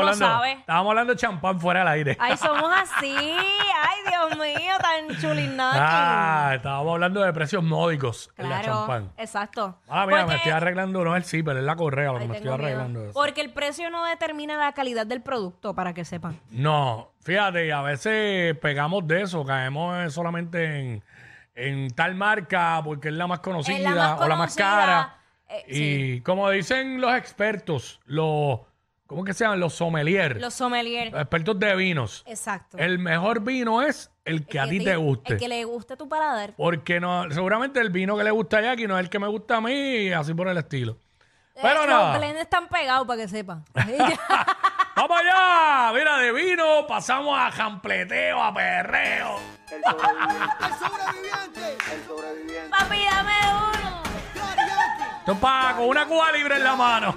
hablando, sabes. estábamos hablando de champán fuera del aire. Ay, somos así. Ay, Dios mío, tan chulinaki. Ah, estábamos hablando de precios módicos en la claro, champán. exacto. Ah, mira, me Porque- estoy arreglando, no es el zipper, es la correa lo que Ay, me estoy tengo miedo. arreglando. eso. Porque el precio no determina la calidad del producto, para que sepan. No, fíjate, a veces pegamos de eso, caemos eh, solamente en, en tal marca porque es la más conocida Es la más o la más conocida, cara. eh, y como dicen los expertos, los, ¿cómo que se llaman? Los sommeliers, Los sommeliers. los expertos de vinos. Exacto. El mejor vino es el que El a ti te guste. El que le guste tu paladar. Porque no, seguramente el vino que le gusta a Jackie no es el que me gusta a mí y así por el estilo. Pero Eh, nada. Los blends están pegados, para que sepan. ¡Vamos allá! Mira, de vino pasamos a jampleteo, a perreo. El sobreviviente. El sobreviviente. Papi, dame uno. Esto es pa- con una cuba libre en la mano.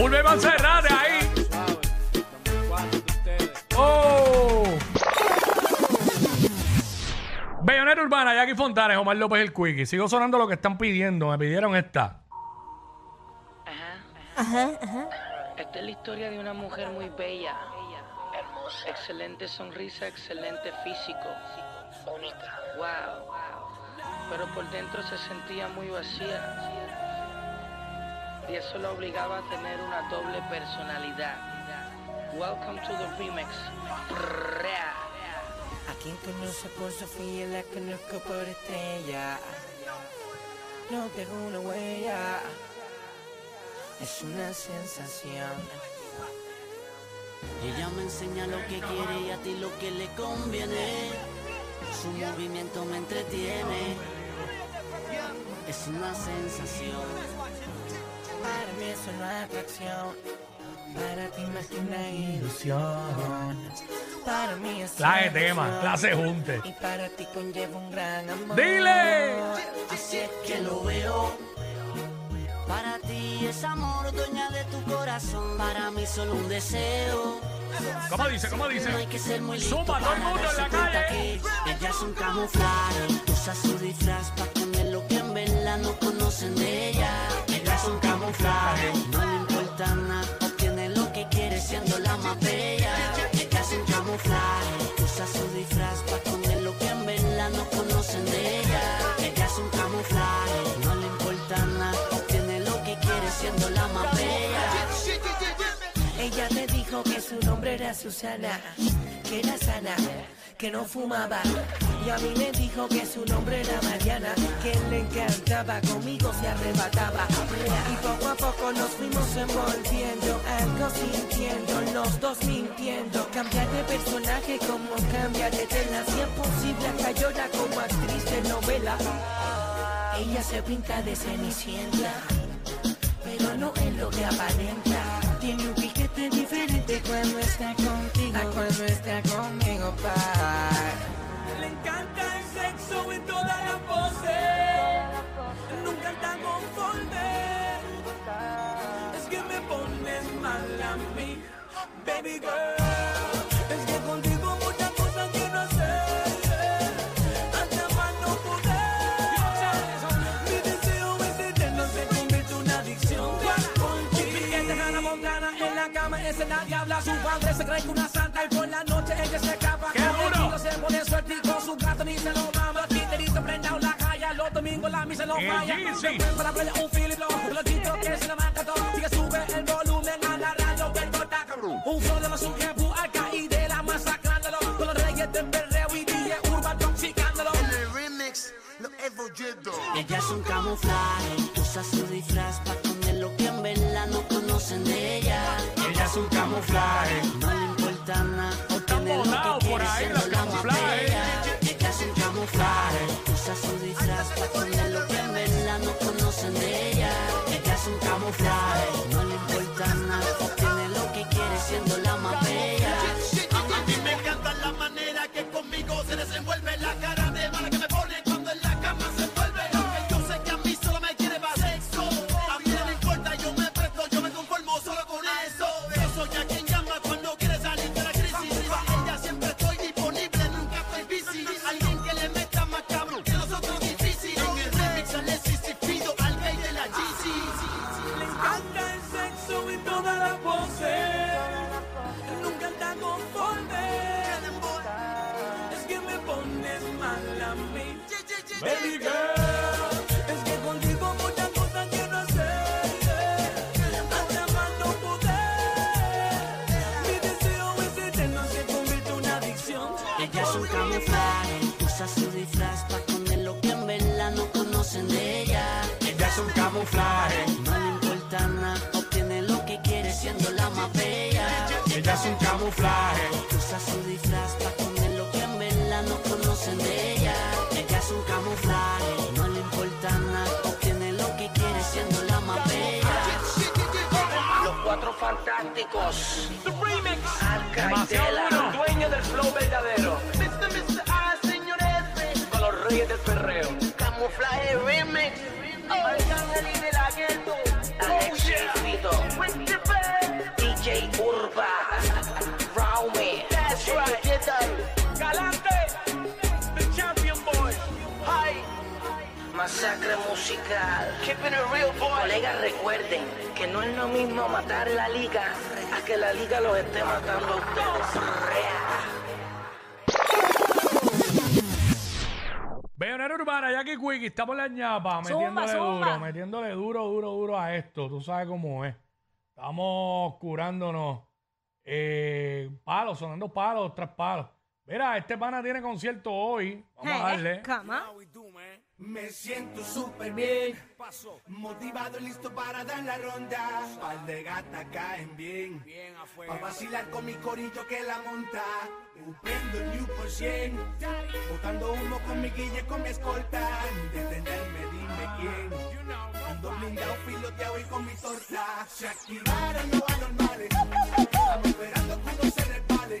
Ahí. Suave. Los cuatro de ustedes. ¡Oh! Bellonera Urbana, Jackie Fontanes, Omar López el Quickie. Sigo sonando lo que están pidiendo. Me pidieron esta. Esta es la historia de una mujer muy bella, hermosa, excelente sonrisa, excelente físico, única, wow. Pero por dentro se sentía muy vacía y eso la obligaba a tener una doble personalidad. Welcome to the remix. A quien conoce por Sofía, la conozco por estrella. No dejo una huella, es una sensación. Ella me enseña lo que quiere y a ti lo que le conviene. Su movimiento me entretiene. Es una sensación. Para mí es una atracción, para ti más que una ilusión. Para mí es Clase tema, clase junte. Y para ti conlleva un gran amor. ¡Dile! Así es que lo veo. Para ti eres amor, dueña de tu corazón. Para mí solo un deseo. ¿Cómo dice? ¿Cómo dice? No hay que ser muy Zumba, todo el mundo en la calle. que ella es un camuflaje. Usa su disfraz para esconder lo que en verdad no conocen de ella. Es un camuflaje. No le importa nada, obtiene lo que quiere siendo la más bella. Ella es un camuflaje. Usa su disfraz para esconder lo que en verdad no conocen de ella. Ella es un camuflaje. No le importa nada, obtiene lo que quiere siendo la más bella. Ella me dijo que su nombre era Susana, que era sana, que no fumaba. Y a mí me dijo que su nombre era Mariana, que le encantaba, conmigo se arrebataba. Y poco a poco nos fuimos envolviendo, algo sintiendo, los dos mintiendo. Cambiar de personaje como cambia de tela, si es posible hasta llora como actriz de novela. Ella se pinta de cenicienta pero no es lo que aparenta. Tiene un diferente cuando está contigo, cuando está conmigo, pa. Le encanta el sexo en todas las poses. Nunca está conforme. Es que me pones mal a mí, baby girl. Hannah Montana en la cama la diabla. Su padre se cree que una santa y por la noche ella se escapa. ¡Qué duro! Contigo se pone suerte y con su gato ni se lo mama. Titerito prendado la calle, los domingos la misa lo ¡Qué falla. Yeezy! Después para la playa un Philip Lowe. Los chicos que se la marca todo. Sigue sube el volumen a la radio que corta. Un flow de los sujetos acá y de la masacrándolo. Con los reyes del perreo y DJ Urban toxicándolo. el remix, lo he folleto. Ella es un camuflaje, usa su disfraz para de ella. Ella es un camuflaje. No le importa nada, que por ahí, los camuflajes. Ella es un camuflaje, usa su disfraz para esconder lo que en verdad no conocen de ella. Ella es un camuflaje. No le importa nada, obtiene lo que quiere siendo la más bella. Ella es un camuflaje. Usa su disfraz para esconder lo que en verdad no conocen de ella. Ella es un camuflaje, no le importa nada, obtiene lo que quiere siendo la más bella. Los cuatro fantásticos. Alca y Demasiado bueno. Dueño del flow verdadero. Mr. Mr. Señores. Con los reyes del perreo. Camuflaje remix. Arcángel y de la gueto. Alex Fito. DJ Urba. Masacre musical. Keeping it real, boy. Colegas, recuerden que no es lo mismo matar la liga a que la liga los esté matando a ustedes. Bellonera Urbana, Jackie Quickie, estamos en la ñapa, Zumba, metiéndole zumba. duro, metiéndole duro, duro, duro a esto. Tú sabes cómo es. Estamos curándonos eh, palos, sonando palos tras palos. Mira, este pana tiene concierto hoy. Vamos a darle. Me siento súper bien, Pasó. motivado y listo para dar la ronda. Par de gatas caen bien, Bien afuera. pa' vacilar con mi corillo que la monta. Prendo el New por 100, botando humo con mi guille, con mi escolta. De tenerme, dime quién. Ando blindado, filoteado y con mi torta. Se activaron los anormales. Estamos esperando que uno se resbale.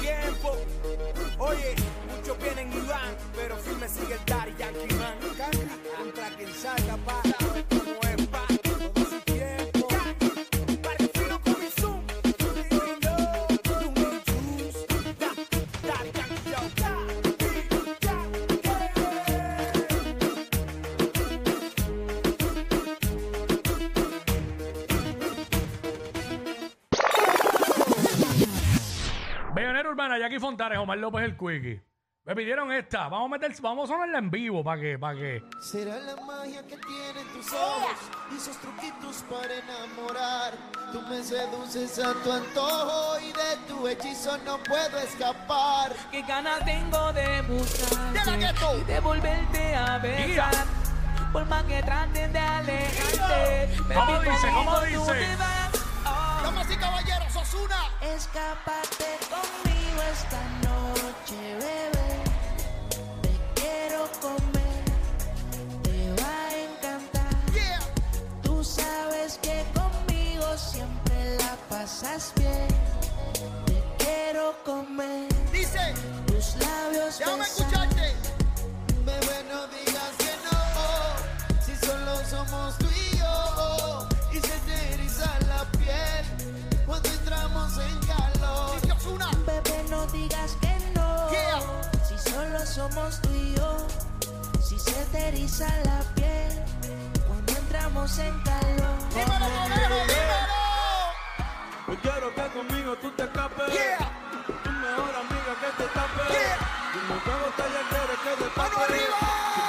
tiempo Jackie Fontanes, Omar López el Quickie. Me pidieron esta. Vamos a meter, vamos a sonarla en vivo para que, para que. Será la magia que tienen tus ojos y esos truquitos para enamorar. Tú me seduces a tu antojo y de tu hechizo no puedo escapar. Qué ganas tengo de ¡Dale, buscarte y de volverte a besar. Por más que traten de alejarte, ¿Cómo dice? ¿Cómo dice? Damas y caballeros, Osuna. Escápate Dice, tus labios déjame besar. escucharte. Bebé, no digas que no. Si solo somos tú y yo. Y se te eriza la piel cuando entramos en calor. Dice Osuna. Bebé, no digas que no. Yeah. Si solo somos tú y yo. Si se te eriza la piel cuando entramos en calor. Dímelo, conejo, dímelo. Yo quiero que conmigo tú te escapes. Yeah. Mejor amiga que te tape. Yeah. Dime qué botella quieres que ¡Mano tape. arriba! Si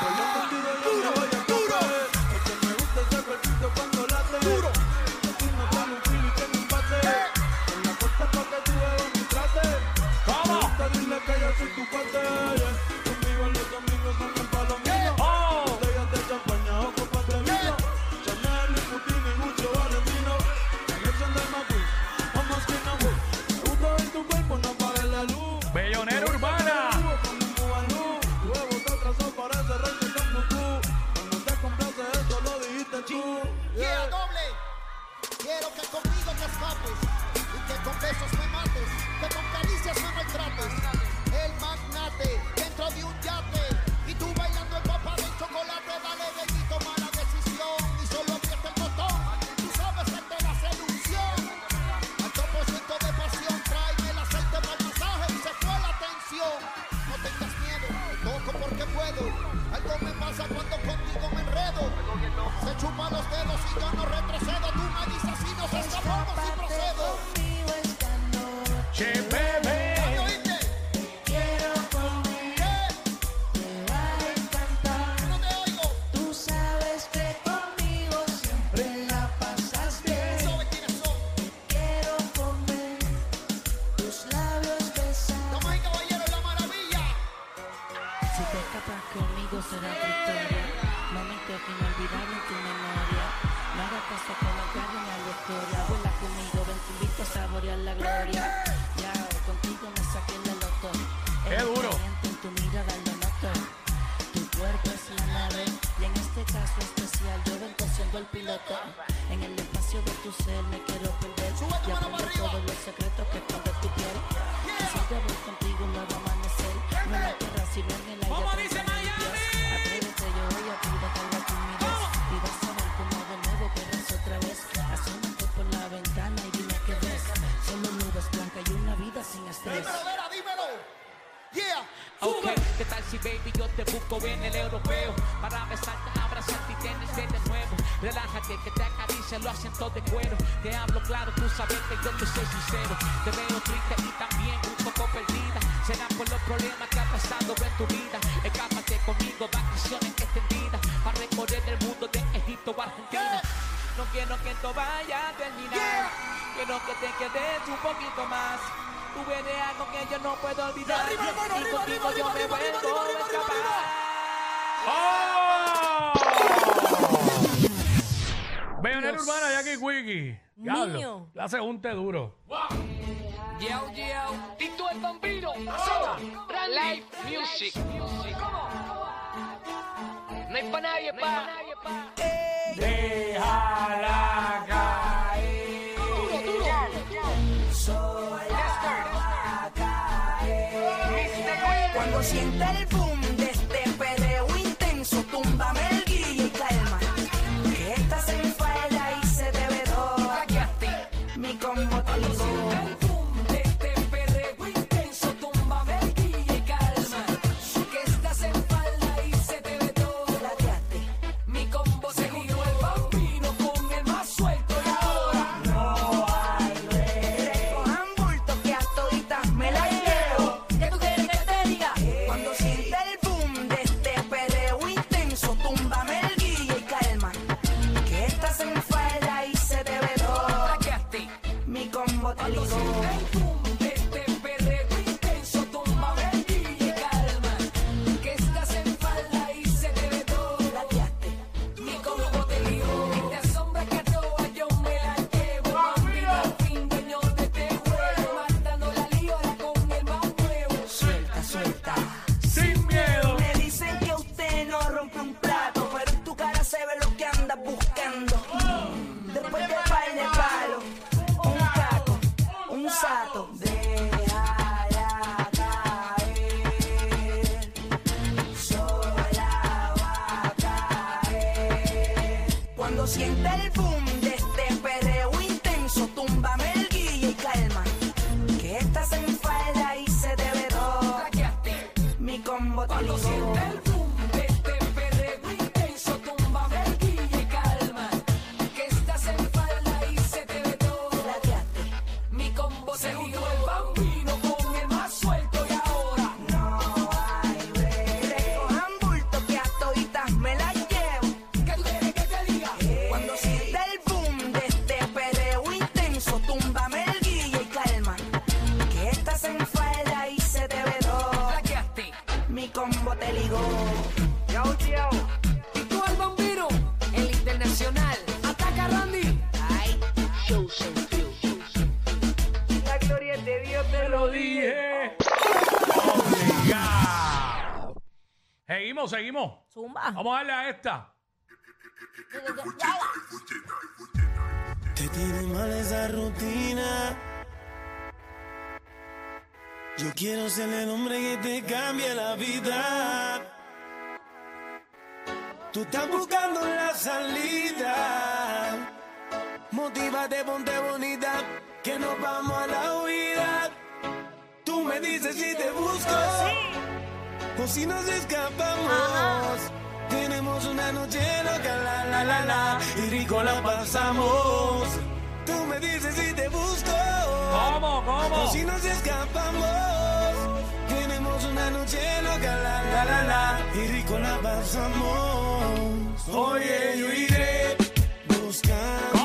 No tengas miedo, toco porque puedo. Algo me pasa cuando contigo me enredo. Se chupa los dedos y yo no retrocedo. Tú me dices si nos escapamos y procedo. conmigo esta noche. Los asientos de cuero. Te hablo claro, tú sabes que yo te soy sincero. Te veo triste y también un poco perdida. Será por los problemas que ha pasado en tu vida. Escápate conmigo, vacaciones extendidas. Para recorrer el mundo de Egipto a Argentina. No quiero que esto vaya a terminar. Quiero que te quedes un poquito más. Tú eres algo que yo no puedo olvidar. Arriba, hermano, y arriba, contigo arriba, yo me vuelvo a escapar. ¡Oh! Bellonera Urbana, Jackie Quickie. Diablo. Niño. Clase un té duro. Yo, yo, Tito el Vampiro, Live Music. No hay pa' nadie, pa. Déjala caer. Cuando sienta boom de este perreo intenso, túmbame el guille Te ligó. Laqueaste. Zumba. Vamos a darle a esta. Te tiene mal esa rutina. Yo quiero ser el hombre que te cambie la vida. Tú estás buscando la salida. Motívate, ponte bonita, que nos vamos a la huida. Tú me dices si te busco o si nos escapamos. Tenemos una noche loca, la la la la, y rico la pasamos. Tú me dices si te busco ¿Cómo, o cómo? si nos escapamos. Tenemos una noche loca, la la la la, y rico la pasamos. Oye, yo iré buscándote.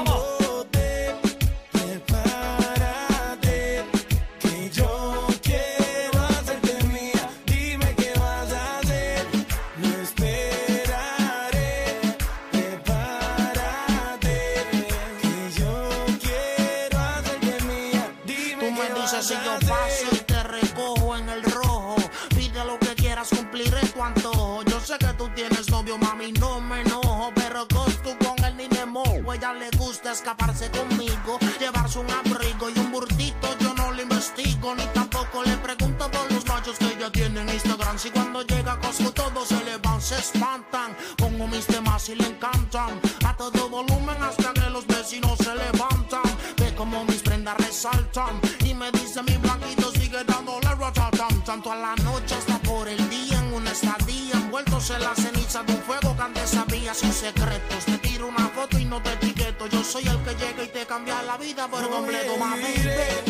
Si yo paso y te recojo en el rojo. Pide lo que quieras, cumpliré tu antojo. Yo sé que tú tienes novio, mami, no me enojo. Pero tú con él ni me mojo. Ella le gusta escaparse conmigo, llevarse un abrigo y un burtito. Yo no le investigo, ni tampoco le pregunto por los machos que ella tiene en Instagram. Si cuando llega a Costco todos se le van, se espantan. Pongo mis temas y le encantan. A todo volumen hasta que los vecinos se levantan. Ve como mis prendas resaltan. Me dice mi blanquito sigue dándole ratatam. Tanto a la noche hasta por el día en una estadía. Envueltos en la ceniza de un fuego que antes sabía sin secretos. Te tiro una foto y no te etiqueto. Yo soy el que llega y te cambia la vida por completo, mami.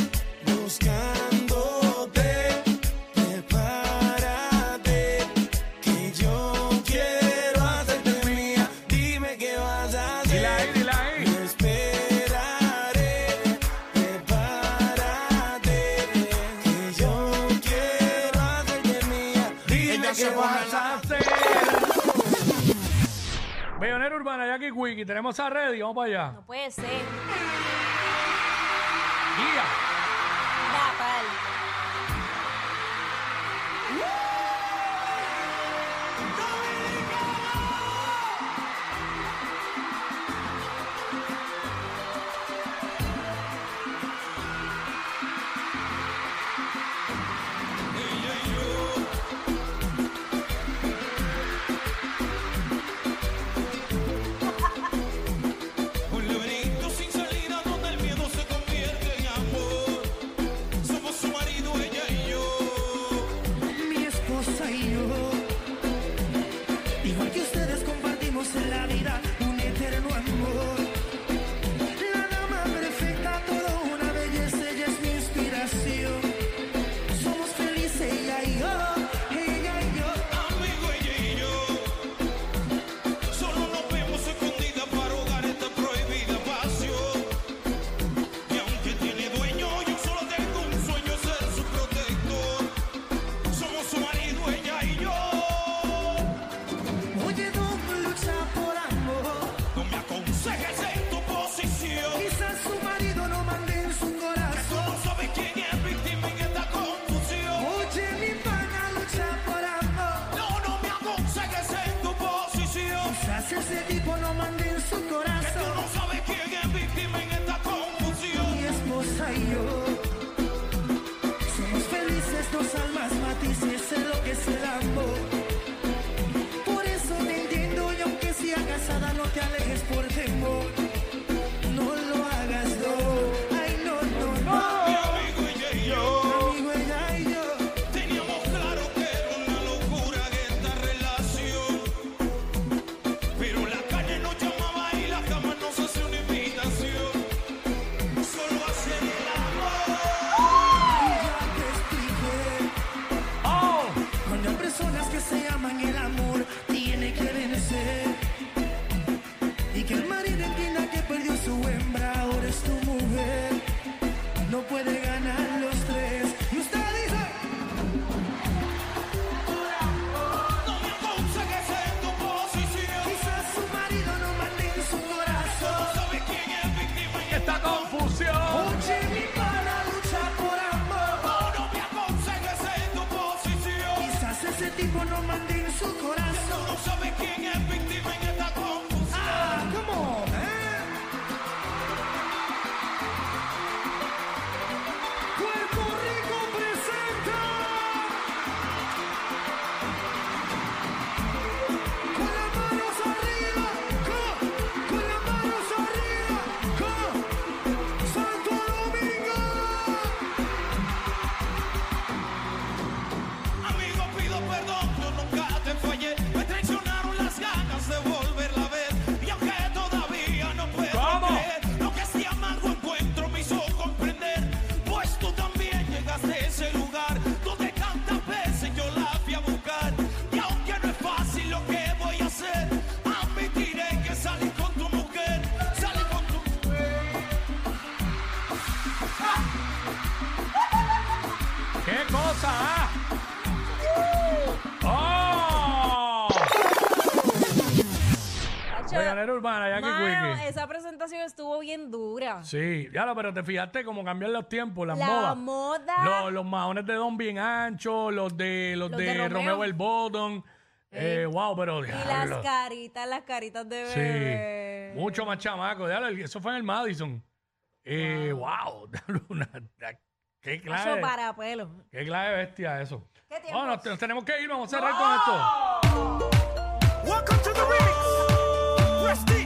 Jackie Quickie. Tenemos a Ready. Vamos para allá. No puede ser. Guía. that his king of urbana, esa presentación estuvo bien dura. Sí, ya pero te fijaste cómo cambian los tiempos, las la modas. moda. Los, los de Don bien anchos, los de los, de, Romeo. El Bottom. Eh, eh wow, pero Y las caritas, las caritas de bebé. Sí, mucho más chamaco. diablo, eso fue en el Madison. Eh, wow, qué clase. Eso para pelo. Qué clase de bestia eso. Bueno, tenemos que ir, vamos a cerrar con esto. Welcome to the remix. Prestige.